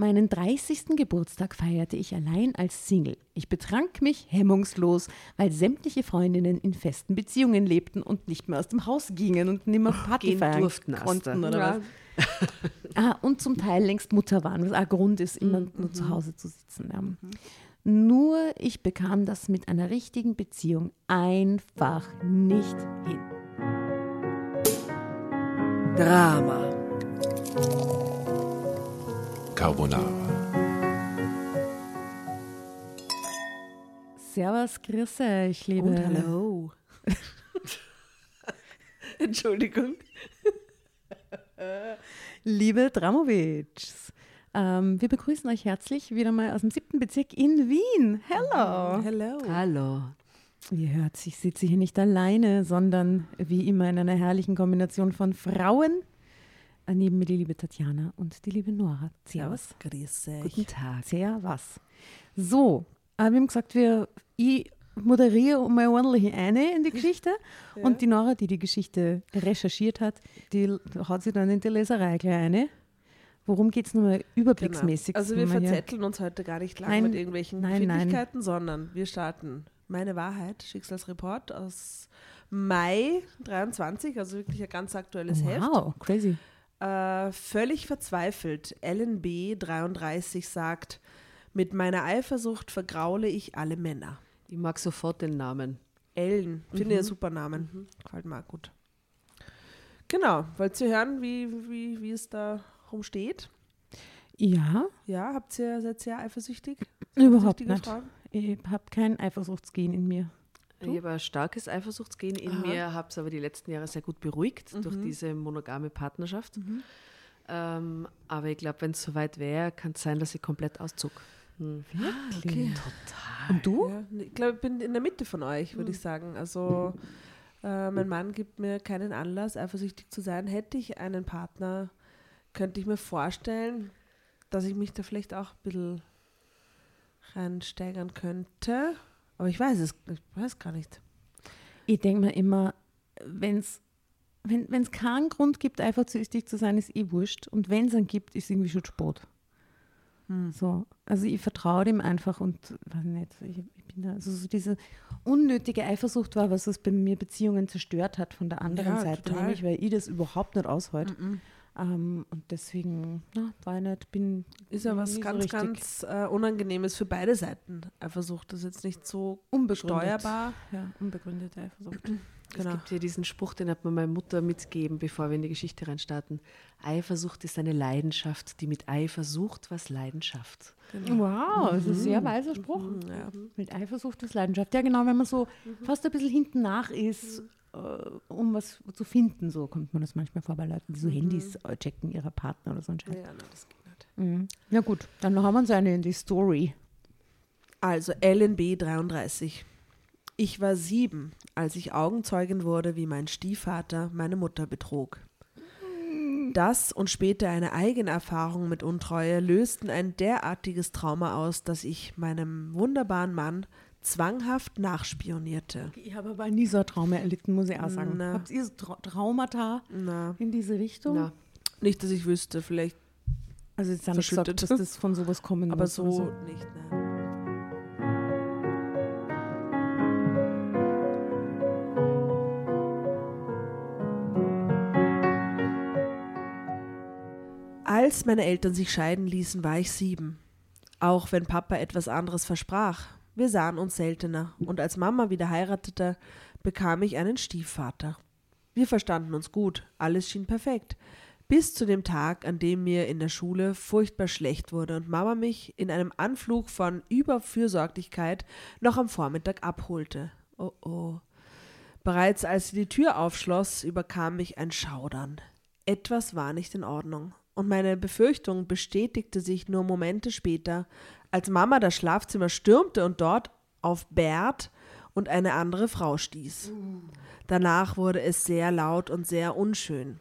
Meinen 30. Geburtstag feierte ich allein als Single. Ich betrank mich hemmungslos, weil sämtliche Freundinnen in festen Beziehungen lebten und nicht mehr aus dem Haus gingen und nicht mehr Party Gehen feiern durften, konnten oder Ja. was. Ah, und zum Teil längst Mutter waren, was auch ein Grund ist, immer nur zu Hause zu sitzen. Ja. Nur ich bekam das mit einer richtigen Beziehung einfach nicht hin. Drama. Carbonara. Servus, grüß euch, liebe. Und hallo. Entschuldigung. Liebe Dramovics. Ähm, wir begrüßen euch herzlich wieder mal aus dem siebten Bezirk in Wien. Hello. Hello. Hallo. Ihr hört, ich sitze hier nicht alleine, sondern wie immer in einer herrlichen Kombination von Frauen. Neben mir die liebe Tatjana und die liebe Nora. Servus. Grüß euch. Guten Tag. Servus. So, äh, wir haben gesagt, wir, ich moderiere mal ordentlich eine in die Geschichte und die Nora, die die Geschichte recherchiert hat, die haut sie dann in die Leserei gleich eine. Worum geht es nochmal überblicksmäßig? Genau. Also wir verzetteln uns heute gar nicht lang Nein, mit irgendwelchen. Fähigkeiten, sondern wir starten Meine Wahrheit, Schicksalsreport aus Mai 23, also wirklich ein ganz aktuelles Heft. Wow, crazy. Äh, völlig verzweifelt. Ellen B. 33 sagt, mit meiner Eifersucht vergraule ich alle Männer. Ich mag sofort den Namen. Ellen, finde Mhm. ich einen super Namen. Gefällt mir auch gut. Genau, wollt ihr hören, wie, wie, wie es da rumsteht? Ja, Ja, habt ihr, seid ihr eifersüchtig? überhaupt nicht. Frauen? Ich habe kein Eifersuchtsgen in mir. Ich habe ein starkes Eifersuchtsgen in Aha. mir, habe es aber die letzten Jahre sehr gut beruhigt durch Mhm. diese monogame Partnerschaft. Ähm, aber ich glaube, wenn es soweit wäre, kann es sein, dass ich komplett auszog. Hm. Okay. Und du? Ja, ich glaube, ich bin in der Mitte von euch, würde ich sagen. Also äh, mein Mann gibt mir keinen Anlass, eifersüchtig zu sein. Hätte ich einen Partner, könnte ich mir vorstellen, dass ich mich da vielleicht auch ein bisschen reinsteigern könnte. Aber ich weiß es, ich weiß gar nicht. Ich denke mir immer, wenn's, wenn es keinen Grund gibt, eifersüchtig zu sein, ist eh wurscht. Und wenn es einen gibt, ist irgendwie schon Sport. So, also ich vertraue dem einfach und weiß nicht, ich, ich bin da, also so diese unnötige Eifersucht war, was es bei mir Beziehungen zerstört hat von der anderen Ja, Seite, total. nämlich weil ich das überhaupt nicht aushalte. Ähm, und deswegen, na, war ich nicht, bin Ist ja was nie so ganz, ganz äh, Unangenehmes für beide Seiten. Eifersucht ist jetzt nicht so unbegründet. steuerbar. Ja, unbegründete Eifersucht. Genau. Es gibt hier diesen Spruch, den hat mir meine Mutter mitgegeben, bevor wir in die Geschichte reinstarten. Eifersucht ist eine Leidenschaft, die mit Eifer sucht, was Leidenschaft. Wow, das ist ein sehr weiser Spruch. Ja. Mit Eifersucht ist Leidenschaft. Ja, genau, wenn man so fast ein bisschen hinten nach ist, äh, um was zu finden, so kommt man das manchmal vor bei Leuten, die so Handys äh, checken ihrer Partner oder so ein Scheiß. Ja, nein, das geht nicht. Mhm. Ja, gut, dann haben wir uns eine in die Story. Also LNB 33. Ich war sieben, als ich Augenzeugin wurde, wie mein Stiefvater meine Mutter betrog. Das und später eine eigene Erfahrung mit Untreue lösten ein derartiges Trauma aus, dass ich meinem wunderbaren Mann zwanghaft nachspionierte. Ich habe aber nie so ein Trauma erlitten, muss ich auch sagen. Na. Habt ihr so Tra Traumata Na, in diese Richtung? Na, nicht, dass ich wüsste, vielleicht, Also jetzt haben nicht gesagt, dass das von sowas kommen aber muss. oder so nicht. Nein. Als meine Eltern sich scheiden ließen, war ich sieben. Auch wenn Papa etwas anderes versprach. Wir sahen uns seltener und als Mama wieder heiratete, bekam ich einen Stiefvater. Wir verstanden uns gut, alles schien perfekt. Bis zu dem Tag, an dem mir in der Schule furchtbar schlecht wurde und Mama mich in einem Anflug von Überfürsorglichkeit noch am Vormittag abholte. Oh oh. Bereits als sie die Tür aufschloss, überkam mich ein Schaudern. Etwas war nicht in Ordnung. Und meine Befürchtung bestätigte sich nur Momente später, als Mama das Schlafzimmer stürmte und dort auf Bert und eine andere Frau stieß. Danach wurde es sehr laut und sehr unschön.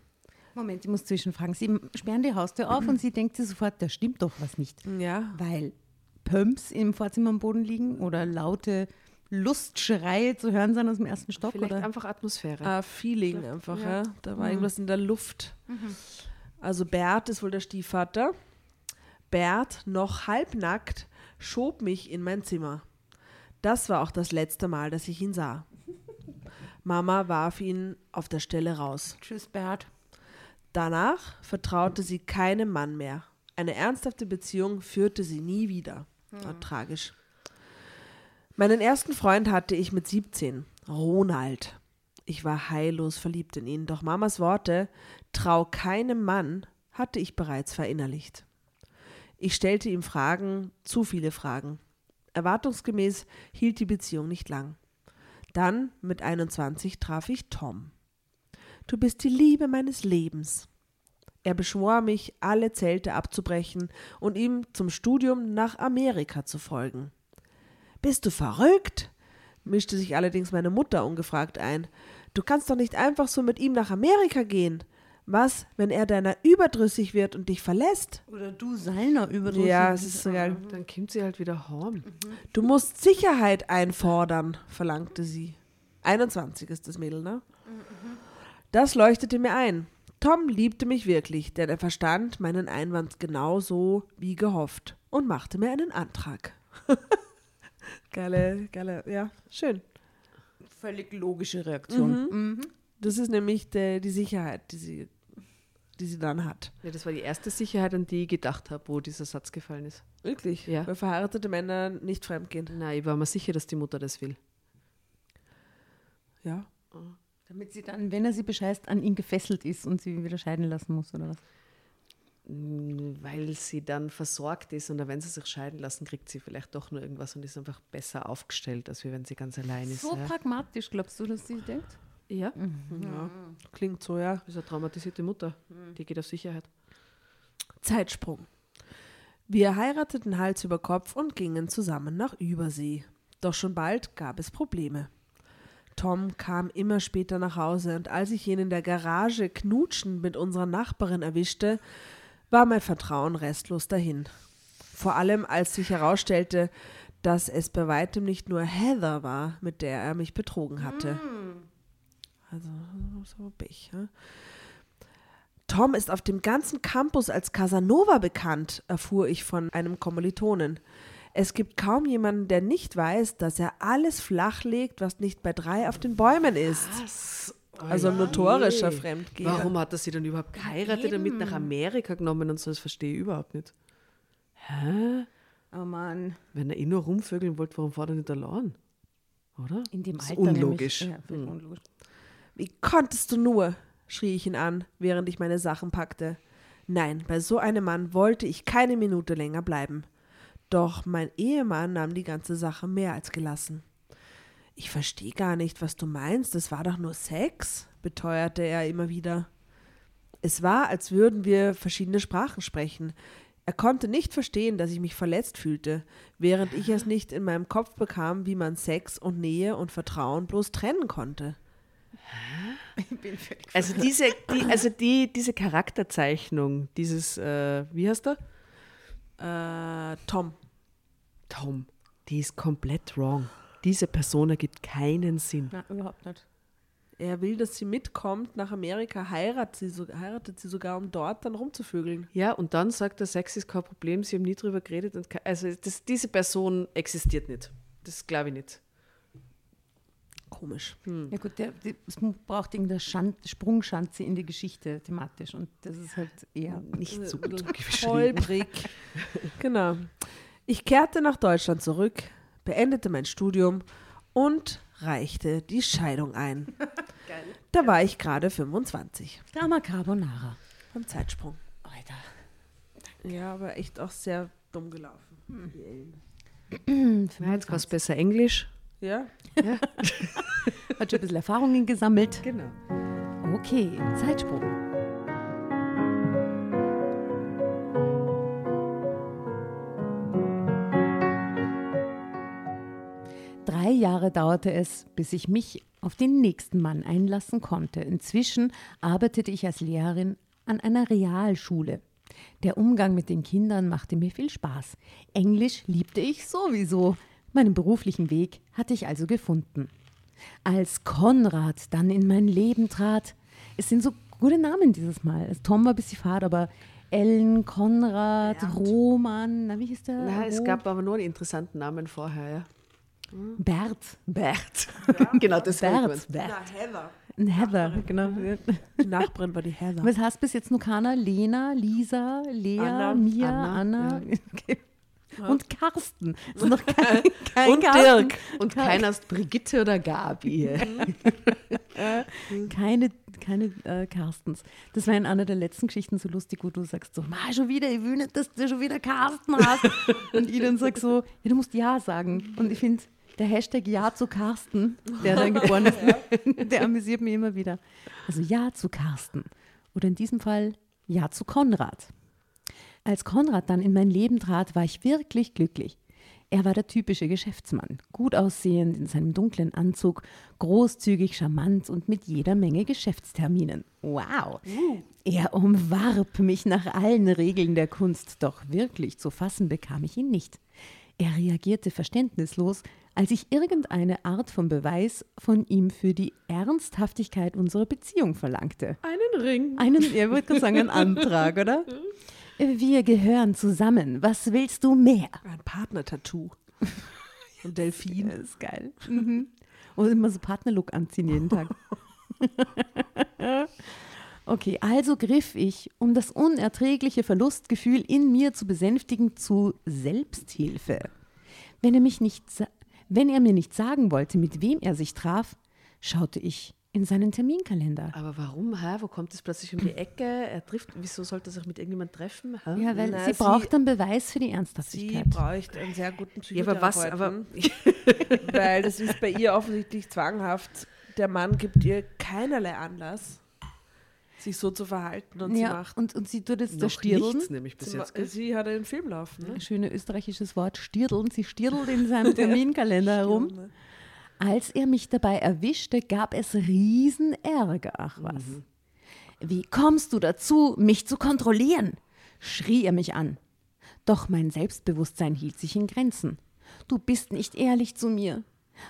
Moment, ich muss zwischenfragen. Sie sperren die Haustür auf und sie denkt sich sofort, da stimmt doch was nicht. Ja, Weil Pumps im Vorzimmer am Boden liegen oder laute Lustschreie zu hören sind aus dem ersten Stock? vielleicht oder? einfach Atmosphäre. ein Feeling einfach, ja. Da war irgendwas in der Luft. Also Bert ist wohl der Stiefvater. Bert, noch halbnackt, schob mich in mein Zimmer. Das war auch das letzte Mal, dass ich ihn sah. Mama warf ihn auf der Stelle raus. Tschüss, Bert. Danach vertraute sie keinem Mann mehr. Eine ernsthafte Beziehung führte sie nie wieder. War tragisch. Meinen ersten Freund hatte ich mit 17, Ronald. Ich war heillos verliebt in ihn, doch Mamas Worte, trau keinem Mann, hatte ich bereits verinnerlicht. Ich stellte ihm Fragen, zu viele Fragen. Erwartungsgemäß hielt die Beziehung nicht lang. Dann, mit 21, traf ich Tom. Du bist die Liebe meines Lebens. Er beschwor mich, alle Zelte abzubrechen und ihm zum Studium nach Amerika zu folgen. Bist du verrückt? mischte sich allerdings meine Mutter ungefragt ein. Du kannst doch nicht einfach so mit ihm nach Amerika gehen. Was, wenn er deiner überdrüssig wird und dich verlässt? Oder du seiner überdrüssig. Ja, es ist so geil. Dann kommt sie halt wieder heim. Du musst Sicherheit einfordern, verlangte sie. 21 ist das Mädel, ne? Das leuchtete mir ein. Tom liebte mich wirklich, denn er verstand meinen Einwand genauso wie gehofft und machte mir einen Antrag. geile, geile, ja, schön. Völlig logische Reaktion. Mhm. Das ist nämlich der, die Sicherheit, die sie, die sie dann hat. Ja, das war die erste Sicherheit, an die ich gedacht habe, wo dieser Satz gefallen ist. Wirklich? Ja. Weil verheiratete Männer nicht fremdgehen. Nein, ich war mir sicher, dass die Mutter das will. Ja. Damit sie dann, wenn er sie bescheißt, an ihn gefesselt ist und sie wieder scheiden lassen muss, oder was? Mm, Weil sie dann versorgt ist und wenn sie sich scheiden lassen, kriegt sie vielleicht doch nur irgendwas und ist einfach besser aufgestellt, als wenn sie ganz allein ist. So ja. pragmatisch, glaubst du, dass sie denkt? Ja, ja. Klingt so, ja. das ist eine traumatisierte Mutter. Die geht auf Sicherheit. Zeitsprung. Wir heirateten Hals über Kopf und gingen zusammen nach Übersee. Doch schon bald gab es Probleme. Tom kam immer später nach Hause und als ich ihn in der Garage knutschend mit unserer Nachbarin erwischte, war mein Vertrauen restlos dahin. Vor allem als sich herausstellte, dass es bei weitem nicht nur Heather war, mit der er mich betrogen hatte. Also, so Pech, ja? Tom ist auf dem ganzen Campus als Casanova bekannt, erfuhr ich von einem Kommilitonen. Es gibt kaum jemanden, der nicht weiß, dass er alles flachlegt, was nicht bei drei auf den Bäumen ist. Was? Also ein notorischer Fremdgeher. Warum hat er sie dann überhaupt geheiratet und mit nach Amerika genommen und so? Das verstehe ich überhaupt nicht. Hä? Oh Mann, Wenn er eh nur rumvögeln wollte, warum fährt er nicht allein? Oder? in dem Das ist Alter. unlogisch. Nämlich, ja, völlig Hm. unlogisch. Wie konntest du nur? schrie ich ihn an, während ich meine Sachen packte. Nein, bei so einem Mann wollte ich keine Minute länger bleiben. Doch mein Ehemann nahm die ganze Sache mehr als gelassen. Ich verstehe gar nicht, was du meinst, es war doch nur Sex, beteuerte er immer wieder. Es war, als würden wir verschiedene Sprachen sprechen. Er konnte nicht verstehen, dass ich mich verletzt fühlte, während ich es nicht in meinem Kopf bekam, wie man Sex und Nähe und Vertrauen bloß trennen konnte. Also diese, die, also die, diese Charakterzeichnung, dieses, äh, wie heißt er? Äh, Tom. Tom, die ist komplett wrong. Diese Person ergibt keinen Sinn. Na, überhaupt nicht. Er will, dass sie mitkommt nach Amerika, heiratet sie, so, heiratet sie sogar, um dort dann rumzuvögeln. Ja, und dann sagt er, Sex ist kein Problem, sie haben nie drüber geredet. Und also das, diese Person existiert nicht. Das glaube ich nicht. Komisch. Ja gut, der, die, es braucht irgendeine Schan Sprungschanze in die Geschichte thematisch und das ist halt eher Nicht so gut geschrieben. Holprig. genau. Ich kehrte nach Deutschland zurück, beendete mein Studium und reichte die Scheidung ein. Da war ich gerade 25 Drama Carbonara. beim Zeitsprung. Alter. Ja, aber echt auch sehr dumm gelaufen. Na, jetzt was besser Englisch. Ja? Hat schon ein bisschen Erfahrungen gesammelt. Genau. Okay, Zeitsprung. Drei Jahre dauerte es, bis ich mich auf den nächsten Mann einlassen konnte. Inzwischen arbeitete ich als Lehrerin an einer Realschule. Der Umgang mit den Kindern machte mir viel Spaß. Englisch liebte ich sowieso. Meinen beruflichen Weg hatte ich also gefunden. Als Konrad dann in mein Leben trat, es sind so gute Namen dieses Mal. Tom war ein bisschen fad, aber Ellen, Konrad, Bernd. Roman, na, wie hieß der? Na, es Ro- gab aber nur einen interessanten Namen vorher, ja. Bert. Bert. genau, das Bert. gemeint. Na, Heather. Ein Heather, genau. Die Nachbarin war die Heather. Was heißt bis jetzt nur keiner? Lena, Lisa, Lea, Anna, Mia, Anna, Anna. Okay. Und Carsten. Ist noch kein, kein Und Carsten. Dirk. Und keiner ist Brigitte oder Gabi. Keine, keine äh, Carstens. Das war in einer der letzten Geschichten so lustig, wo du sagst so, Ma, schon wieder, ich will nicht, dass du schon wieder Carsten hast. Und ich dann sag so, ja, du musst Ja sagen. Und ich finde, der Hashtag Ja zu Carsten, der dann geboren ist, der amüsiert mich immer wieder. Also Ja zu Carsten. Oder in diesem Fall Ja zu Konrad. Als Konrad dann in mein Leben trat, war ich wirklich glücklich. Er war der typische Geschäftsmann, gut aussehend in seinem dunklen Anzug, großzügig, charmant und mit jeder Menge Geschäftsterminen. Wow! Er umwarb mich nach allen Regeln der Kunst, doch wirklich zu fassen bekam ich ihn nicht. Er reagierte verständnislos, als ich irgendeine Art von Beweis von ihm für die Ernsthaftigkeit unserer Beziehung verlangte. Einen Ring. Einen, wollt gerade sagen, einen Antrag, oder? Wir gehören zusammen. Was willst du mehr? Ein Partner-Tattoo. Und Delfin. Das ist geil. Mhm. Und immer so Partnerlook anziehen jeden Tag. okay, also griff ich, um das unerträgliche Verlustgefühl in mir zu besänftigen, zu Selbsthilfe. Wenn er, mich nicht, wenn er mir nicht sagen wollte, mit wem er sich traf, schaute ich in seinen Terminkalender. Aber warum? Hä? Wo kommt es plötzlich um die Ecke? Er trifft, wieso sollte er sich mit irgendjemandem treffen? Hä? Ja, weil Na, sie sie- braucht einen Beweis für die Sie Ernsthaftigkeit. braucht einen sehr guten Ja, aber was? Psychotherapeuten. Aber Weil das ist bei ihr offensichtlich zwanghaft. Der Mann gibt ihr keinerlei Anlass, sich so zu verhalten und sie ja, macht. und, und sie tut jetzt der noch Stirdeln. nichts nämlich bis sie, jetzt. gell? sie hat einen Film laufen. Ne? Schöne österreichisches Wort, stirdeln. Sie stirdelt in seinem Terminkalender herum. Als er mich dabei erwischte, gab es riesen Ärger. Ach was. Wie kommst du dazu, mich zu kontrollieren? schrie er mich an. Doch mein Selbstbewusstsein hielt sich in Grenzen. Du bist nicht ehrlich zu mir,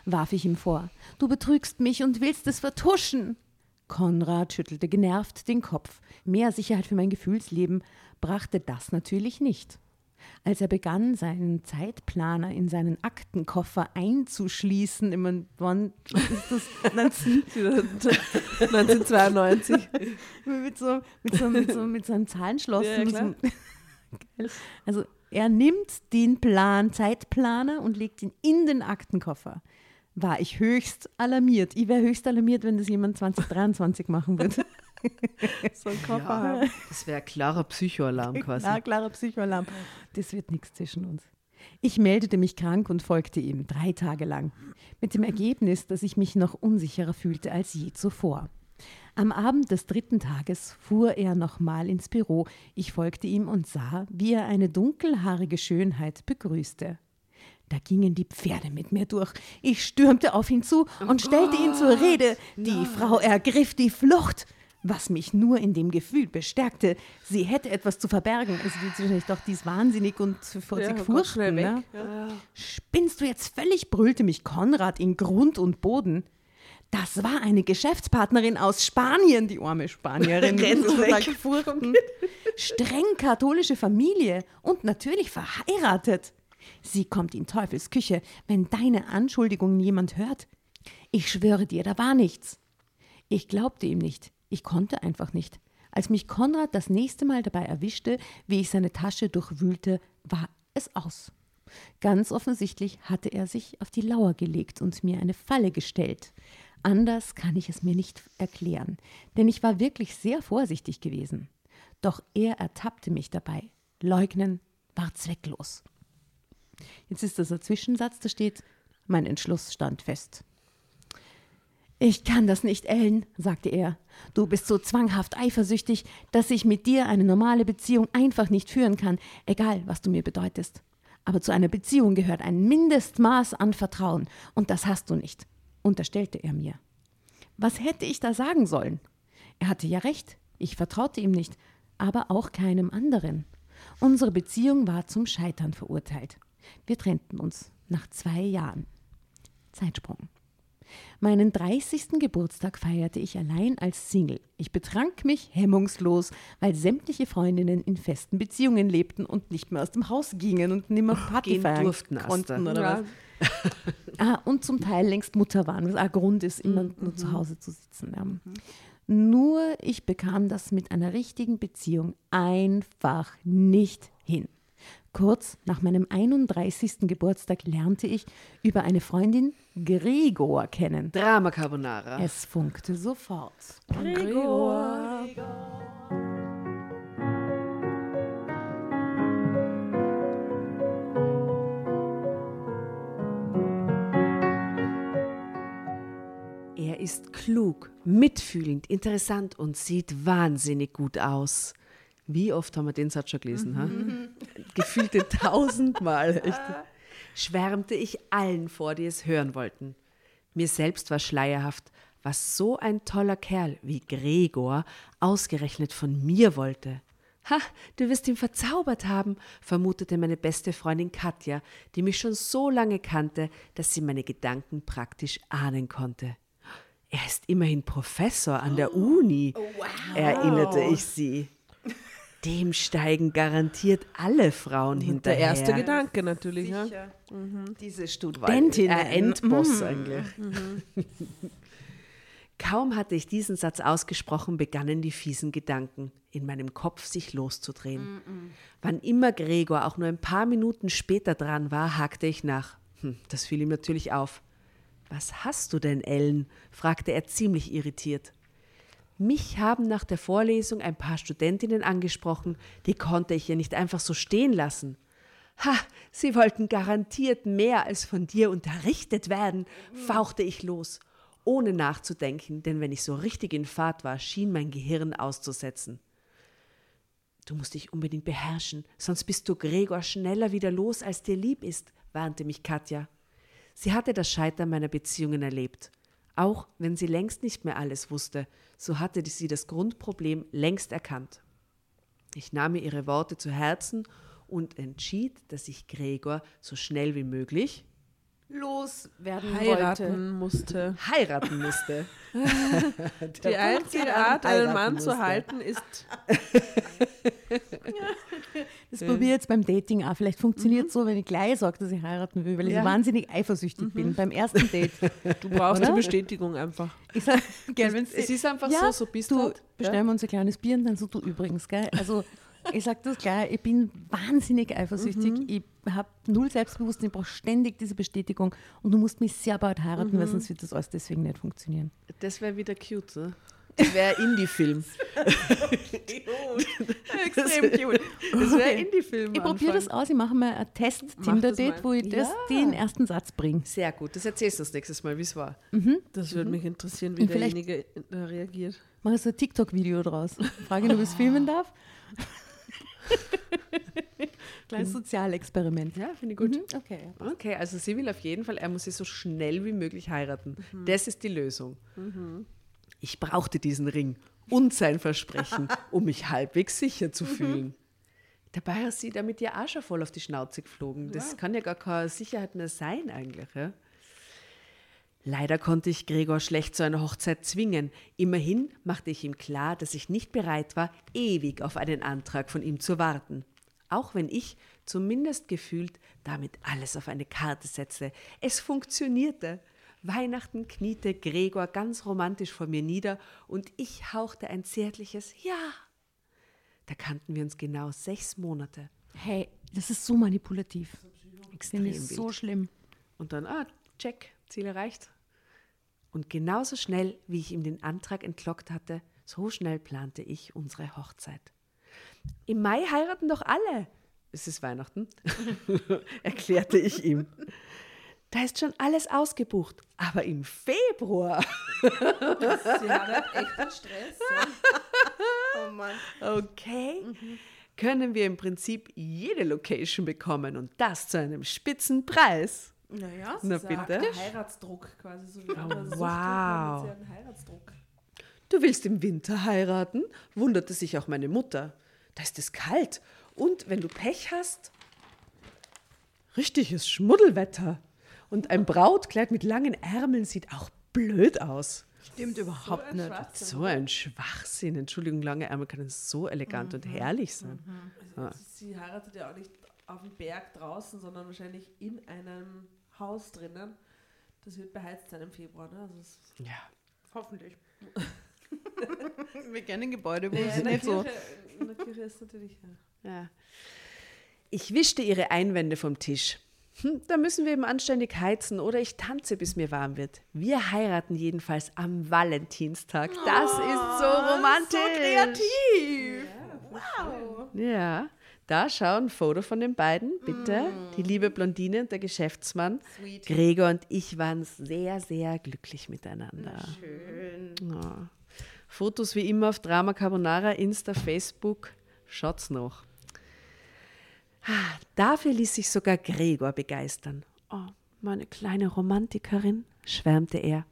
warf ich ihm vor. Du betrügst mich und willst es vertuschen. Konrad schüttelte genervt den Kopf. Mehr Sicherheit für mein Gefühlsleben brachte das natürlich nicht. Als er begann, seinen Zeitplaner in seinen Aktenkoffer einzuschließen, immer, wann ist das 19, 1992. mit, so, mit, so, mit, so, mit so einem Zahlenschloss. Ja, ja, also er nimmt den Plan, Zeitplaner und legt ihn in den Aktenkoffer. War ich höchst alarmiert. Ich wäre höchst alarmiert, wenn das jemand 2023 machen würde. so ein Koffer Ja, haben. das wäre klarer Psychoalarm quasi. Klar, klarer Psychoalarm. Das wird nichts zwischen uns. Ich meldete mich krank und folgte ihm drei Tage lang. Mit dem Ergebnis, dass ich mich noch unsicherer fühlte als je zuvor. Am Abend des dritten Tages fuhr er nochmal ins Büro. Ich folgte ihm und sah, wie er eine dunkelhaarige Schönheit begrüßte. Da gingen die Pferde mit mir durch. Ich stürmte auf ihn zu und stellte ihn zur Rede. Die Frau ergriff die Flucht, was mich nur in dem Gefühl bestärkte, sie hätte etwas zu verbergen. Also die wahrscheinlich doch, die ist wahnsinnig und vor Ja, sich furchten. Ne? Ja. Spinnst du jetzt völlig, brüllte mich Konrad in Grund und Boden. Das war eine Geschäftspartnerin aus Spanien, die arme Spanierin. gefurchten. Streng katholische Familie und natürlich verheiratet. Sie kommt in Teufels Küche, wenn deine Anschuldigungen jemand hört. Ich schwöre dir, da war nichts. Ich glaubte ihm nicht. Ich konnte einfach nicht. Als mich Konrad das nächste Mal dabei erwischte, wie ich seine Tasche durchwühlte, war es aus. Ganz offensichtlich hatte er sich auf die Lauer gelegt und mir eine Falle gestellt. Anders kann ich es mir nicht erklären, denn ich war wirklich sehr vorsichtig gewesen. Doch er ertappte mich dabei. Leugnen war zwecklos. Jetzt ist das ein Zwischensatz, da steht, mein Entschluss stand fest. Ich kann das nicht, Ellen, sagte er. Du bist so zwanghaft eifersüchtig, dass ich mit dir eine normale Beziehung einfach nicht führen kann, egal was du mir bedeutest. Aber zu einer Beziehung gehört ein Mindestmaß an Vertrauen, und das hast du nicht, unterstellte er mir. Was hätte ich da sagen sollen? Er hatte ja recht, ich vertraute ihm nicht, aber auch keinem anderen. Unsere Beziehung war zum Scheitern verurteilt. Wir trennten uns nach zwei Jahren. Zeitsprung. Meinen 30. Geburtstag feierte ich allein als Single. Ich betrank mich hemmungslos, weil sämtliche Freundinnen in festen Beziehungen lebten und nicht mehr aus dem Haus gingen und nicht mehr Party Gehen feiern durften, konnten oder Ja. was. ah, und zum Teil längst Mutter waren, was auch ein Grund ist, immer nur zu Hause zu sitzen. Ja. Nur ich bekam das mit einer richtigen Beziehung einfach nicht hin. Kurz nach meinem 31. Geburtstag lernte ich über eine Freundin Gregor kennen. Drama Carbonara. Es funkte sofort. Gregor. Er ist klug, mitfühlend, interessant und sieht wahnsinnig gut aus. Wie oft haben wir den Satz schon gelesen? ha? Gefühlte tausendmal. Echt. Schwärmte ich allen vor, die es hören wollten. Mir selbst war schleierhaft, was so ein toller Kerl wie Gregor ausgerechnet von mir wollte. Ha, du wirst ihn verzaubert haben, vermutete meine beste Freundin Katja, die mich schon so lange kannte, dass sie meine Gedanken praktisch ahnen konnte. Er ist immerhin Professor an der Uni, erinnerte ich sie. Dem steigen garantiert alle Frauen Der hinterher. erste Gedanke natürlich. Ja. Diese Studentinnen. Ein Endboss eigentlich. Kaum hatte ich diesen Satz ausgesprochen, begannen die fiesen Gedanken in meinem Kopf sich loszudrehen. Wann immer Gregor auch nur ein paar Minuten später dran war, hakte ich nach. Hm, das fiel ihm natürlich auf. Was hast du denn, Ellen? fragte er ziemlich irritiert. Mich haben nach der Vorlesung ein paar Studentinnen angesprochen, die konnte ich ja nicht einfach so stehen lassen. Ha, sie wollten garantiert mehr als von dir unterrichtet werden, fauchte ich los, ohne nachzudenken, denn wenn ich so richtig in Fahrt war, schien mein Gehirn auszusetzen. Du musst dich unbedingt beherrschen, sonst bist du Gregor schneller wieder los, als dir lieb ist, warnte mich Katja. Sie hatte das Scheitern meiner Beziehungen erlebt. Auch wenn sie längst nicht mehr alles wusste, so hatte sie das Grundproblem längst erkannt. Ich nahm mir ihre Worte zu Herzen und entschied, dass ich Gregor so schnell wie möglich Loswerden Heiraten musste. heiraten musste. Die einzige Art, einen Mann zu halten, ist Das probiere ich jetzt beim Dating auch. Vielleicht funktioniert es so, wenn ich gleich sage, dass ich heiraten will, weil ich Ja. so wahnsinnig eifersüchtig bin beim ersten Date. Du brauchst Oder? die Bestätigung einfach. Ich sage, gell, Es ist einfach ja, so, so bist du. du. halt. Bestellen wir uns ein kleines Bier und dann so du übrigens, gell? Also ich sage das gleich, ich bin wahnsinnig eifersüchtig. Ich habe null Selbstbewusstsein, ich brauche ständig diese Bestätigung und du musst mich sehr bald heiraten, weil sonst wird das alles deswegen nicht funktionieren. Das wäre wieder cute, ne? Das wäre Indie-Film. Extrem cute. Das wäre Indie-Film. Ich probiere das aus, ich mache mal ein Test-Tinder-Date, wo ich das, Ja. den ersten Satz bringe. Sehr gut, das erzählst du uns nächstes Mal, wie es war. Das würde mich interessieren, wie derjenige reagiert. Mache so ein TikTok-Video draus. Frage ihn, ob ich es filmen darf. Kleines Sozialexperiment. Ja, finde ich gut. Mhm, Okay. Okay, also sie will auf jeden Fall, er muss sie so schnell wie möglich heiraten. Das ist die Lösung. Ich brauchte diesen Ring und sein Versprechen, um mich halbwegs sicher zu fühlen. Dabei ist sie damit ja auch schon voll auf die Schnauze geflogen. Das kann ja gar keine Sicherheit mehr sein eigentlich. Ja? Leider konnte ich Gregor schlecht zu einer Hochzeit zwingen. Immerhin machte ich ihm klar, dass ich nicht bereit war, ewig auf einen Antrag von ihm zu warten. Auch wenn ich, zumindest gefühlt, damit alles auf eine Karte setze. Es funktionierte. Weihnachten kniete Gregor ganz romantisch vor mir nieder und ich hauchte ein zärtliches Ja. Da kannten wir uns genau sechs Monate. Hey, das ist so manipulativ. Extrem so schlimm. Und dann, ah, check, Ziel erreicht. Und genauso schnell, wie ich ihm den Antrag entlockt hatte, so schnell plante ich unsere Hochzeit. Im Mai heiraten doch alle. Es ist Weihnachten, erklärte ich ihm. Da ist schon alles ausgebucht. Aber im Februar. Sie hat echt einen Stress. Oh Mann. Okay. Können wir im Prinzip jede Location bekommen und das zu einem spitzen Preis. Naja. Na Das ist ein bitte. Heiratsdruck quasi. So wie andere Sucht, wow. einen Heiratsdruck. Du willst im Winter heiraten? wunderte sich auch meine Mutter. Da ist es kalt. Und wenn du Pech hast, richtiges Schmuddelwetter. Und ein Brautkleid mit langen Ärmeln sieht auch blöd aus. Stimmt überhaupt nicht. So ein Schwachsinn. Entschuldigung, lange Ärmel können so elegant und herrlich sein. Also sie heiratet ja auch nicht auf dem Berg draußen, sondern wahrscheinlich in einem Haus drinnen. Das wird beheizt sein im Februar. Ne? Also es Ja. Hoffentlich. Wir kennen Gebäude, wo Ja, es der nicht so. In der Kirche ist natürlich. Ja. Ja. Ich wischte ihre Einwände vom Tisch. Hm, da müssen wir eben anständig heizen oder ich tanze, bis mir warm wird. Wir heiraten jedenfalls am Valentinstag. Das ist so romantisch. Wow. Ja, da schau ein Foto von den beiden, bitte. Die liebe Blondine und der Geschäftsmann. Sweet. Gregor und ich waren sehr, sehr glücklich miteinander. Schön. Ja. Fotos wie immer auf Drama Carbonara, Insta, Facebook. Schaut's noch. Ah, Dafür ließ sich sogar Gregor begeistern. Oh, meine kleine Romantikerin, schwärmte er.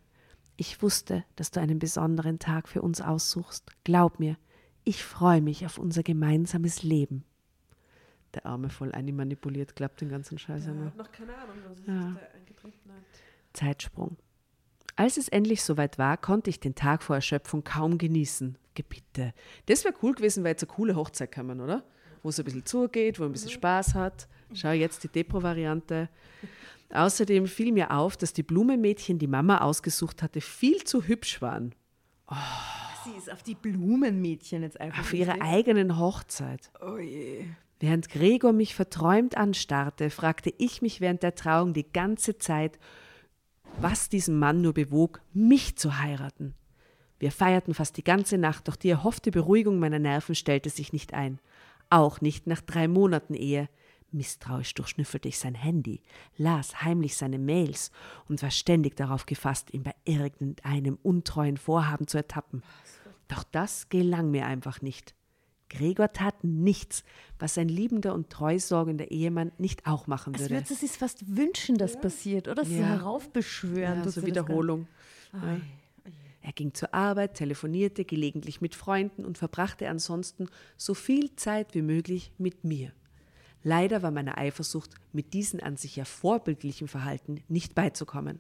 Ich wusste, dass du einen besonderen Tag für uns aussuchst. Glaub mir, ich freue mich auf unser gemeinsames Leben. Der Arme voll einmanipuliert, glaubt den ganzen Scheiß Er einmal. hat noch keine Ahnung, was es Ja. sich da eingetreten hat. Zeitsprung. Als es endlich soweit war, konnte ich den Tag vor Erschöpfung kaum genießen. Gebitte. Das wäre cool gewesen, weil jetzt eine coole Hochzeit kommen, oder? Wo es ein bisschen zugeht, wo man ein bisschen Spaß hat. Schau jetzt die Depro-Variante. Außerdem fiel mir auf, dass die Blumenmädchen, die Mama ausgesucht hatte, viel zu hübsch waren. Sie ist auf die Blumenmädchen jetzt einfach. Auf ihrer eigenen Hochzeit. Oh je. Während Gregor mich verträumt anstarrte, fragte ich mich während der Trauung die ganze Zeit, was diesen Mann nur bewog, mich zu heiraten. Wir feierten fast die ganze Nacht, doch die erhoffte Beruhigung meiner Nerven stellte sich nicht ein. Auch nicht nach drei Monaten Ehe. Misstrauisch durchschnüffelte ich sein Handy, las heimlich seine Mails und war ständig darauf gefasst, ihn bei irgendeinem untreuen Vorhaben zu ertappen. Doch das gelang mir einfach nicht. Gregor tat nichts, was ein liebender und treusorgender Ehemann nicht auch machen Es würde. würde sie sich fast wünschen, dass passiert, oder? So Ja. heraufbeschwören. Ja, so sie Wiederholung. Ja. Er ging zur Arbeit, telefonierte gelegentlich mit Freunden und verbrachte ansonsten so viel Zeit wie möglich mit mir. Leider war meiner Eifersucht mit diesem an sich ja vorbildlichen Verhalten nicht beizukommen.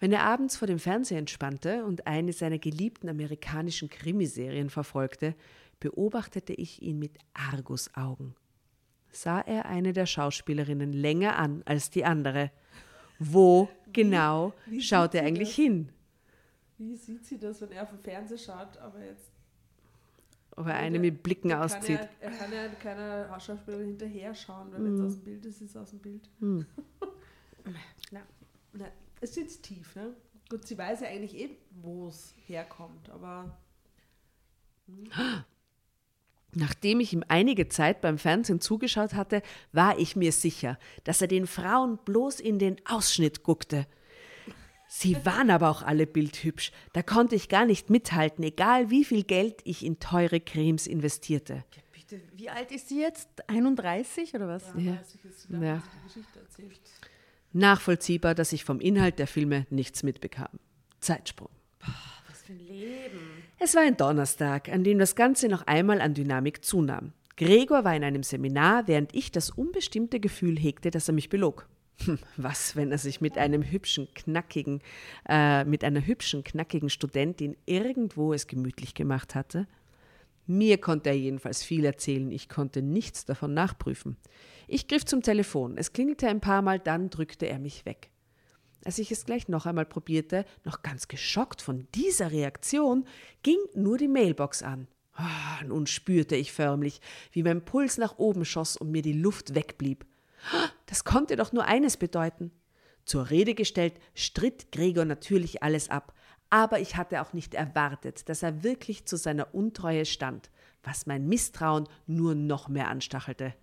Wenn er abends vor dem Fernseher entspannte und eine seiner geliebten amerikanischen Krimiserien verfolgte, beobachtete ich ihn mit Argusaugen. Sah er eine der Schauspielerinnen länger an als die andere? Wo genau wie schaut sieht er eigentlich das? hin? Wie sieht sie das, wenn er auf den Fernseher schaut, aber jetzt. Ob er eine mit Blicken er auszieht? Kann ja, er kann ja keiner Schauspielerin hinterher schauen, weil wenn es aus dem Bild ist, ist es aus dem Bild. Na. Na, es sitzt tief, ne? Gut, sie weiß ja eigentlich eh, wo es herkommt, aber Nachdem ich ihm einige Zeit beim Fernsehen zugeschaut hatte, war ich mir sicher, dass er den Frauen bloß in den Ausschnitt guckte. Sie waren aber auch alle bildhübsch. Da konnte ich gar nicht mithalten, egal wie viel Geld ich in teure Cremes investierte. Bitte, wie alt ist sie jetzt? 31 oder was? Ja. Ja. erzählt. Nachvollziehbar, dass ich vom Inhalt der Filme nichts mitbekam. Zeitsprung. Was für ein Leben. Es war ein Donnerstag, an dem das Ganze noch einmal an Dynamik zunahm. Gregor war in einem Seminar, während ich das unbestimmte Gefühl hegte, dass er mich belog. Hm, Was, wenn er sich mit einem hübschen, knackigen, äh, mit einer hübschen, knackigen Studentin irgendwo es gemütlich gemacht hatte? Mir konnte er jedenfalls viel erzählen, ich konnte nichts davon nachprüfen. Ich griff zum Telefon, es klingelte ein paar Mal, dann drückte er mich weg. Als ich es gleich noch einmal probierte, noch ganz geschockt von dieser Reaktion, ging nur die Mailbox an. Ah, nun spürte ich förmlich, wie mein Puls nach oben schoss und mir die Luft wegblieb. Ah, Das konnte doch nur eines bedeuten. Zur Rede gestellt, stritt Gregor natürlich alles ab, aber ich hatte auch nicht erwartet, dass er wirklich zu seiner Untreue stand, was mein Misstrauen nur noch mehr anstachelte.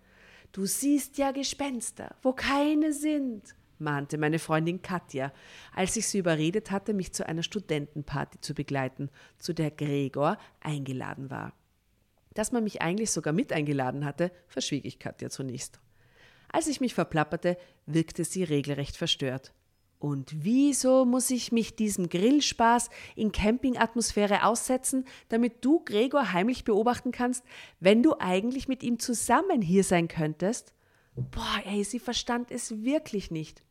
Du siehst ja Gespenster, wo keine sind, mahnte meine Freundin Katja, als ich sie überredet hatte, mich zu einer Studentenparty zu begleiten, zu der Gregor eingeladen war. Dass man mich eigentlich sogar mit eingeladen hatte, verschwieg ich Katja zunächst. Als ich mich verplapperte, wirkte sie regelrecht verstört. Und wieso muss ich mich diesem Grillspaß in Campingatmosphäre aussetzen, damit du Gregor heimlich beobachten kannst, wenn du eigentlich mit ihm zusammen hier sein könntest? Boah, ey, sie verstand es wirklich nicht.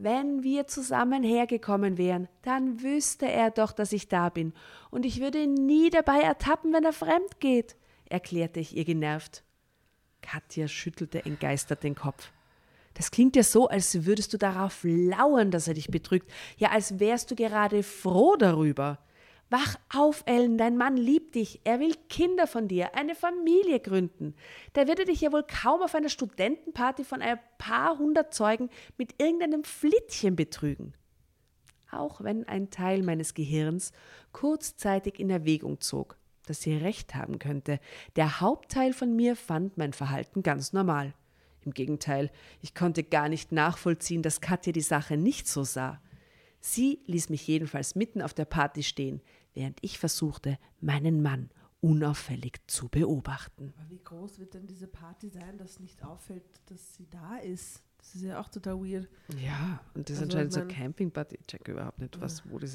Wenn wir zusammen hergekommen wären, dann wüsste er doch, dass ich da bin, und ich würde ihn nie dabei ertappen, wenn er fremd geht, erklärte ich ihr genervt. Katja schüttelte entgeistert den Kopf. Das klingt ja so, als würdest du darauf lauern, dass er dich betrügt, ja als wärst du gerade froh darüber. Wach auf, Ellen, dein Mann liebt dich, er will Kinder von dir, eine Familie gründen. Der würde dich ja wohl kaum auf einer Studentenparty von ein paar hundert Zeugen mit irgendeinem Flittchen betrügen. Auch wenn ein Teil meines Gehirns kurzzeitig in Erwägung zog, dass sie recht haben könnte, der Hauptteil von mir fand mein Verhalten ganz normal. Im Gegenteil, ich konnte gar nicht nachvollziehen, dass Katja die Sache nicht so sah. Sie ließ mich jedenfalls mitten auf der Party stehen, während ich versuchte, meinen Mann unauffällig zu beobachten. Aber wie groß wird denn diese Party sein, dass nicht auffällt, dass sie da ist? Das ist ja auch total weird. Ja, und das ist Also, anscheinend so ich mein- Campingparty. Ich check überhaupt nicht, was, wo die.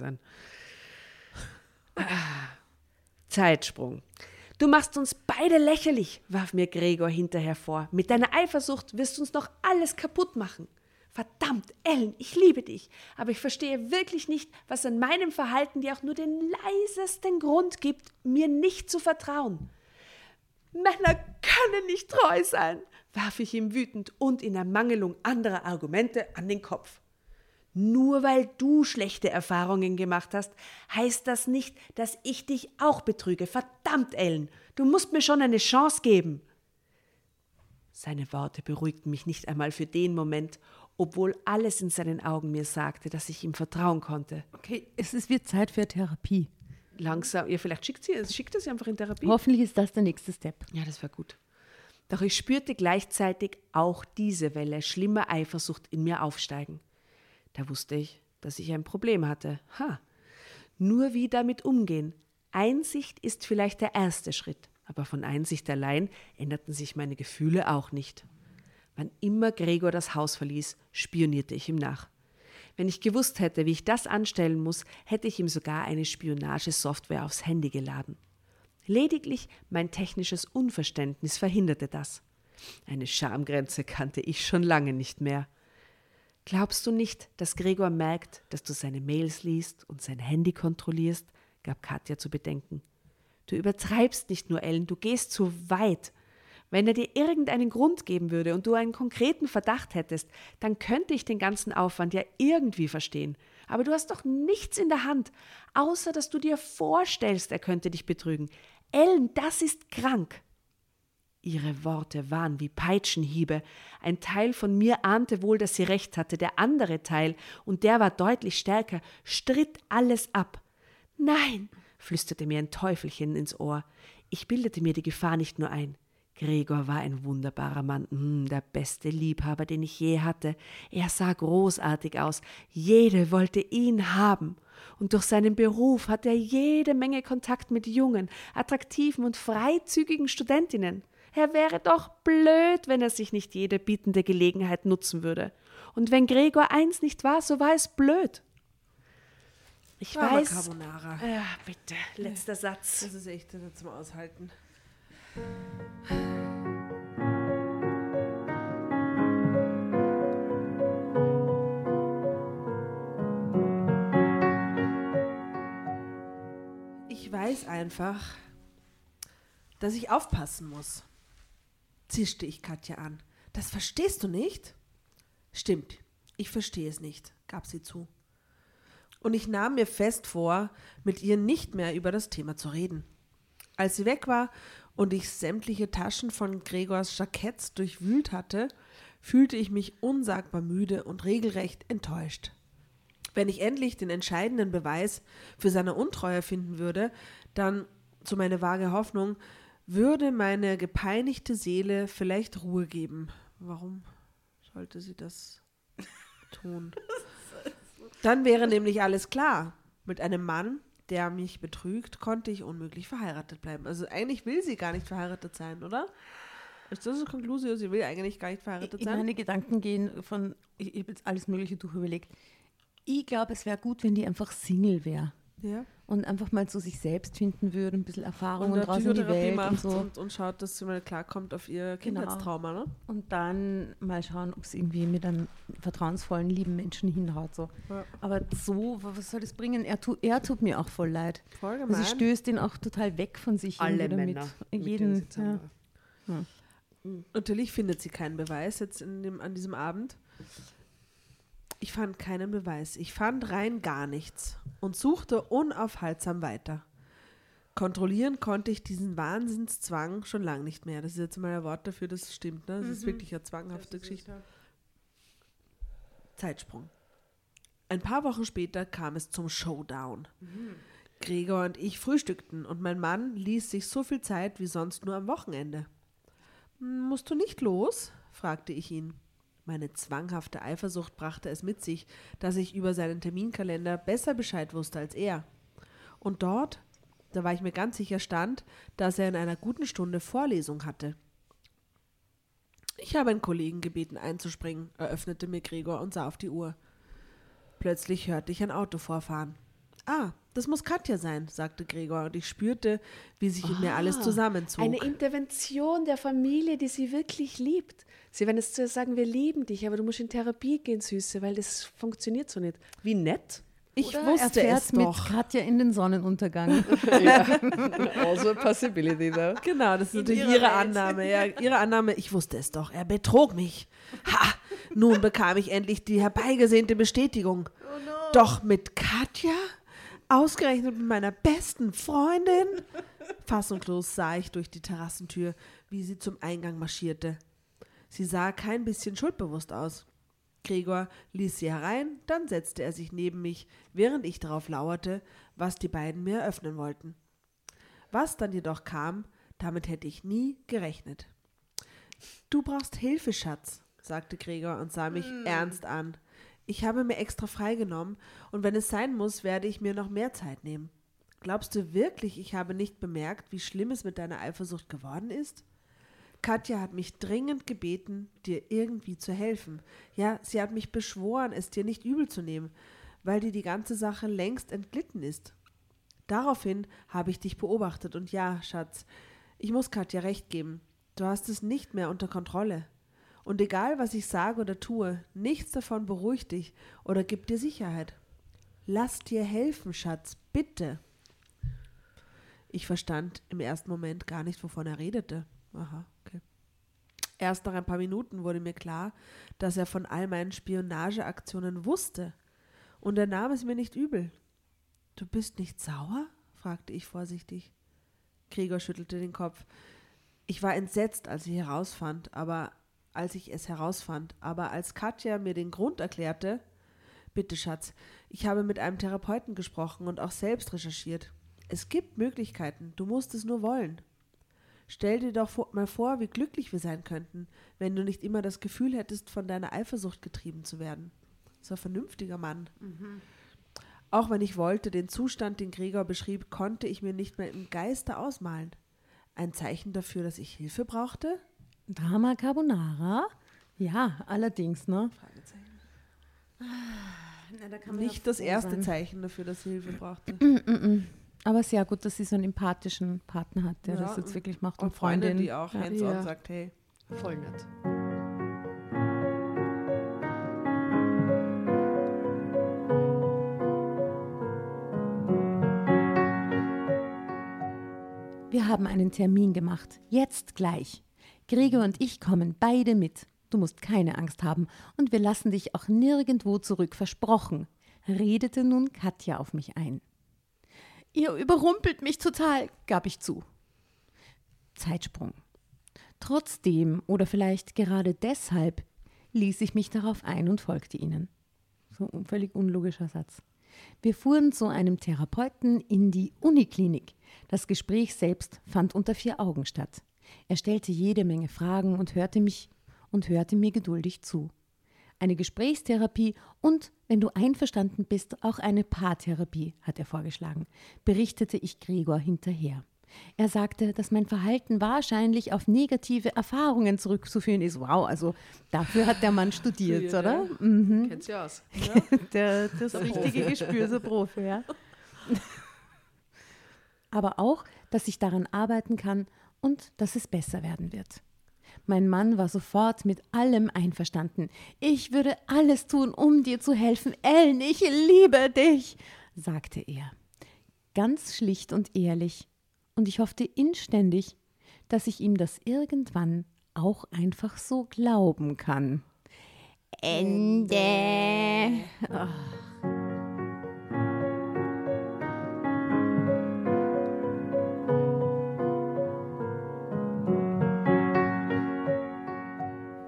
Ah. Zeitsprung. Du machst uns beide lächerlich, warf mir Gregor hinterher vor. Mit deiner Eifersucht wirst du uns noch alles kaputt machen. Verdammt, Ellen, ich liebe dich, aber ich verstehe wirklich nicht, was an meinem Verhalten dir auch nur den leisesten Grund gibt, mir nicht zu vertrauen. Männer können nicht treu sein, warf ich ihm wütend und in Ermangelung anderer Argumente an den Kopf. Nur weil du schlechte Erfahrungen gemacht hast, heißt das nicht, dass ich dich auch betrüge. Verdammt, Ellen, du musst mir schon eine Chance geben. Seine Worte beruhigten mich nicht einmal für den Moment, obwohl alles in seinen Augen mir sagte, dass ich ihm vertrauen konnte. Okay, es ist, wird Zeit für Therapie. Langsam, ja, vielleicht schickt sie, schickt er sie einfach in Therapie. Hoffentlich ist das der nächste Step. Ja, das war gut. Doch ich spürte gleichzeitig auch diese Welle schlimmer Eifersucht in mir aufsteigen. Da wusste ich, dass ich ein Problem hatte. Ha. Nur wie damit umgehen. Einsicht ist vielleicht der erste Schritt, aber von Einsicht allein änderten sich meine Gefühle auch nicht. Wann immer Gregor das Haus verließ, spionierte ich ihm nach. Wenn ich gewusst hätte, wie ich das anstellen muss, hätte ich ihm sogar eine Spionagesoftware aufs Handy geladen. Lediglich mein technisches Unverständnis verhinderte das. Eine Schamgrenze kannte ich schon lange nicht mehr. Glaubst du nicht, dass Gregor merkt, dass du seine Mails liest und sein Handy kontrollierst? gab Katja zu bedenken. Du übertreibst nicht nur, Ellen, du gehst zu weit. Wenn er dir irgendeinen Grund geben würde und du einen konkreten Verdacht hättest, dann könnte ich den ganzen Aufwand ja irgendwie verstehen. Aber du hast doch nichts in der Hand, außer dass du dir vorstellst, er könnte dich betrügen. Ellen, das ist krank. Ihre Worte waren wie Peitschenhiebe. Ein Teil von mir ahnte wohl, dass sie recht hatte, der andere Teil, und der war deutlich stärker, stritt alles ab. Nein, flüsterte mir ein Teufelchen ins Ohr. Ich bildete mir die Gefahr nicht nur ein. Gregor war ein wunderbarer Mann, hm, der beste Liebhaber, den ich je hatte. Er sah großartig aus, jede wollte ihn haben. Und durch seinen Beruf hatte er jede Menge Kontakt mit jungen, attraktiven und freizügigen Studentinnen. Er wäre doch blöd, wenn er sich nicht jede bietende Gelegenheit nutzen würde. Und wenn Gregor eins nicht war, so war es blöd. Ich Mama weiß. Carbonara. Ja, bitte, letzter Satz. Das ist echt nicht zum Aushalten. Ich weiß einfach, dass ich aufpassen muss, zischte ich Katja an. Das verstehst du nicht? Stimmt, ich verstehe es nicht, gab sie zu. Und ich nahm mir fest vor, mit ihr nicht mehr über das Thema zu reden. Als sie weg war und ich sämtliche Taschen von Gregors Jacketts durchwühlt hatte, fühlte ich mich unsagbar müde und regelrecht enttäuscht. Wenn ich endlich den entscheidenden Beweis für seine Untreue finden würde, dann, zu meiner vage Hoffnung, würde meine gepeinigte Seele vielleicht Ruhe geben. Warum sollte sie das tun? Dann wäre nämlich alles klar. Mit einem Mann, der mich betrügt, konnte ich unmöglich verheiratet bleiben. Also eigentlich will sie gar nicht verheiratet sein, oder? Ist das die Konklusion? Sie will eigentlich gar nicht verheiratet In sein? meine Gedanken gehen von, ich, ich habe jetzt alles Mögliche durchüberlegt. Ich glaube, es wäre gut, wenn die einfach Single wäre. Ja. Und einfach mal zu sich selbst finden würde, ein bisschen Erfahrung Und und, raus in die Welt und so. und, und schaut, dass sie mal klarkommt auf ihr Genau. Kindheitstrauma. Ne? Und dann mal schauen, ob es irgendwie mit einem vertrauensvollen, lieben Menschen hinhaut. So. Ja. Aber so, wa- was soll das bringen? Er, tu, er tut mir auch voll leid. Voll Also gemein. sie stößt ihn auch total weg von sich. Alle. Männer. mit Jeden, ja. war. Natürlich findet sie keinen Beweis jetzt dem, an diesem Abend. Ich fand keinen Beweis. Ich fand rein gar nichts und suchte unaufhaltsam weiter. Kontrollieren konnte ich diesen Wahnsinnszwang schon lange nicht mehr. Das ist jetzt mal ein Wort dafür, dass es stimmt. Ne? Das ist wirklich eine zwanghafte Geschichte. Zeitsprung. Ein paar Wochen später kam es zum Showdown. Gregor und ich frühstückten und mein Mann ließ sich so viel Zeit wie sonst nur am Wochenende. Musst du nicht los? fragte ich ihn. Meine zwanghafte Eifersucht brachte es mit sich, dass ich über seinen Terminkalender besser Bescheid wusste als er. Und dort, da war ich mir ganz sicher, stand, dass er in einer guten Stunde Vorlesung hatte. Ich habe einen Kollegen gebeten einzuspringen, eröffnete mir Gregor und sah auf die Uhr. Plötzlich hörte ich ein Auto vorfahren. Ah, das muss Katja sein, sagte Gregor, und ich spürte, wie sich in mir alles Ah, zusammenzog. Eine Intervention der Familie, die sie wirklich liebt. Sie werden jetzt zu ihr sagen, wir lieben dich, aber du musst in Therapie gehen, Süße, weil das funktioniert so nicht. Wie nett. ich Oder wusste er fährt es mit doch. Katja in den Sonnenuntergang. Also a possibility, though. Genau, das ist natürlich ihrer ihre Welt. Annahme. Ja, ihre Annahme, ich wusste es doch, er betrog mich. Ha, nun bekam ich endlich die herbeigesehnte Bestätigung. Doch mit Katja? Ausgerechnet mit meiner besten Freundin? Fassungslos sah ich durch die Terrassentür, wie sie zum Eingang marschierte. Sie sah kein bisschen schuldbewusst aus. Gregor ließ sie herein, dann setzte er sich neben mich, während ich darauf lauerte, was die beiden mir eröffnen wollten. Was dann jedoch kam, damit hätte ich nie gerechnet. Du brauchst Hilfe, Schatz, sagte Gregor und sah mich ernst an. Ich habe mir extra freigenommen und wenn es sein muss, werde ich mir noch mehr Zeit nehmen. Glaubst du wirklich, ich habe nicht bemerkt, wie schlimm es mit deiner Eifersucht geworden ist? Katja hat mich dringend gebeten, dir irgendwie zu helfen. Ja, sie hat mich beschworen, es dir nicht übel zu nehmen, weil dir die ganze Sache längst entglitten ist. Daraufhin habe ich dich beobachtet und ja, Schatz, ich muss Katja recht geben. Du hast es nicht mehr unter Kontrolle. Und egal, was ich sage oder tue, nichts davon beruhigt dich oder gibt dir Sicherheit. Lass dir helfen, Schatz, bitte. Ich verstand im ersten Moment gar nicht, wovon er redete. Aha, okay. Erst nach ein paar Minuten wurde mir klar, dass er von all meinen Spionageaktionen wusste. Und er nahm es mir nicht übel. Du bist nicht sauer? fragte ich vorsichtig. Gregor schüttelte den Kopf. Ich war entsetzt, als ich herausfand, aber als ich es herausfand, aber als Katja mir den Grund erklärte, bitte Schatz, ich habe mit einem Therapeuten gesprochen und auch selbst recherchiert. Es gibt Möglichkeiten, du musst es nur wollen. Stell dir doch mal vor, wie glücklich wir sein könnten, wenn du nicht immer das Gefühl hättest, von deiner Eifersucht getrieben zu werden. So ein vernünftiger Mann. Auch wenn ich wollte, den Zustand, den Gregor beschrieb, konnte ich mir nicht mehr im Geiste ausmalen. Ein Zeichen dafür, dass ich Hilfe brauchte? Drama Carbonara? Ja, allerdings, ne? Na, da kann man Nicht das erste sein. Zeichen dafür, dass sie Hilfe brauchte. Aber sehr gut, dass sie so einen empathischen Partner hat, der Ja, das jetzt wirklich macht. Und Und Freundin, Freundin. die auch ja. hands-on Ja. sagt, hey. Voll nett. Wir haben einen Termin gemacht. Jetzt gleich. Gregor und ich kommen beide mit. Du musst keine Angst haben und wir lassen dich auch nirgendwo zurück, versprochen, redete nun Katja auf mich ein. Ihr überrumpelt mich total, gab ich zu. Zeitsprung. Trotzdem oder vielleicht gerade deshalb ließ ich mich darauf ein und folgte ihnen. So ein völlig unlogischer Satz. Wir fuhren zu einem Therapeuten in die Uniklinik. Das Gespräch selbst fand unter vier Augen statt. Er stellte jede Menge Fragen und hörte mich und hörte mir geduldig zu. Eine Gesprächstherapie und, wenn du einverstanden bist, auch eine Paartherapie, hat er vorgeschlagen, berichtete ich Gregor hinterher. Er sagte, dass mein Verhalten wahrscheinlich auf negative Erfahrungen zurückzuführen ist. Wow, also dafür hat der Mann studiert, Studiert, oder? Mhm. Kennt sie aus. Der, das richtige Gespür, so Profi, ja. aber auch, dass ich daran arbeiten kann und dass es besser werden wird. Mein Mann war sofort mit allem einverstanden. Ich würde alles tun, um dir zu helfen. Ellen, ich liebe dich, sagte er. Ganz schlicht und ehrlich. Und ich hoffte inständig, dass ich ihm das irgendwann auch einfach so glauben kann. Ende. Ach.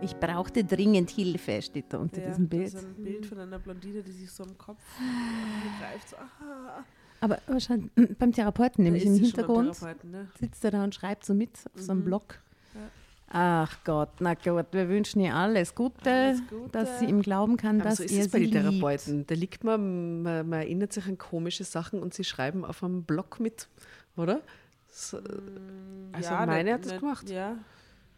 Ich brauchte dringend Hilfe, steht da unter Ja, diesem Bild. ist ein Bild von einer Blondine, die sich so am Kopf greift. So, ah, Aber wahrscheinlich beim Therapeuten, nämlich im Hintergrund, ne? sitzt er da und schreibt so mit auf so einem Mhm. Block. Ja. Ach Gott, na Gott, wir wünschen ihr alles Gute, Alles Gute. dass sie ihm glauben kann, Aber dass so ist er es bei sie den liebt. Therapeuten. Da liegt man, man, man erinnert sich an komische Sachen und sie schreiben auf einem Blog mit, oder? So, Mm, Also ja, meine nicht- hat das gemacht. Ja,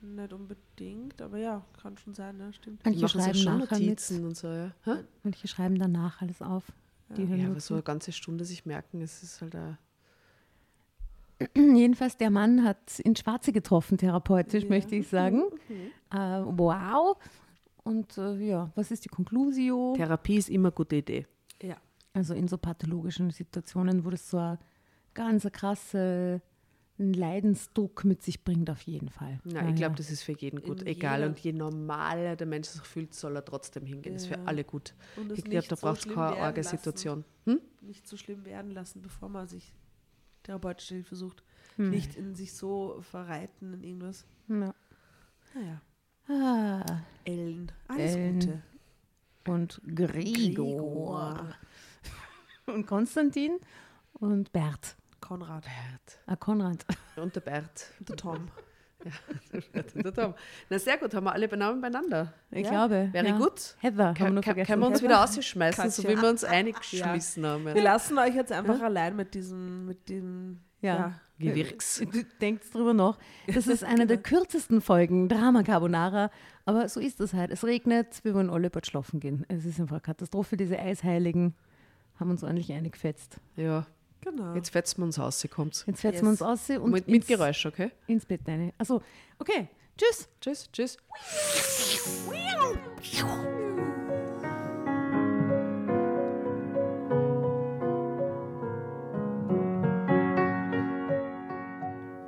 nicht unbedingt, aber ja, kann schon sein, ne? stimmt. Manche machen schreiben schon nachher Notizen mit, und so, ja. Hä? manche schreiben danach alles auf. Ja, nur aber so eine ganze Stunde sich merken, es ist halt ein Jedenfalls, der Mann hat ins Schwarze getroffen, therapeutisch, Ja. möchte ich sagen. Mhm. Äh, wow. Und äh, ja, was ist die Conclusio? Therapie ist immer eine gute Idee. Ja. Also in so pathologischen Situationen, wo das so ein ganz ein krasse Leidensdruck mit sich bringt, auf jeden Fall. Ja, Ja, ich glaube, ja. das ist für jeden gut. In Egal. jeder- Und je normaler der Mensch sich fühlt, soll er trotzdem hingehen. Das ist für Ja. alle gut. Und es Ich glaube, nicht da so braucht es schlimm keine werden arge lassen. Situation. Hm? Nicht so schlimm werden lassen, bevor man sich therapeutische Hilfe sucht. Hm. Nicht in sich so verreiten in irgendwas. Ja. Naja. Ah, Ellen. Alles Ellen. Gute. und Gregor. Und Konstantin und Bert. Konrad. Bert. Ah, Konrad. Und der Bert. Und der Tom. der Tom. Na sehr gut, haben wir alle Namen beieinander. Ich Ja, glaube. Wäre ja. gut. Heather, haben wir können wir uns Heather. wieder ausschmeißen, so wie wir uns eingeschmissen haben. Wir lassen euch jetzt einfach allein mit diesem, mit dem, Ja. Gewirks. Du denkst drüber nach. Das ist eine der kürzesten Folgen, Drama Carbonara. Aber so ist es halt. Es regnet, wir wollen alle bald schlafen gehen. Es ist einfach eine Katastrophe. Diese Eisheiligen haben uns ordentlich eingefetzt. Ja, Genau. jetzt fetzen wir uns aus, sie kommt. Jetzt fetzen Yes. wir uns aus und Mit, mit ins, Geräusch, okay? ins Bett rein. Achso, okay. Tschüss. Tschüss, tschüss.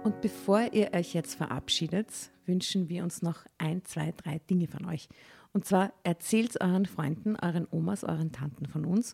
Und bevor ihr euch jetzt verabschiedet, wünschen wir uns noch ein, zwei, drei Dinge von euch. Und zwar erzählt euren Freunden, euren Omas, euren Tanten von uns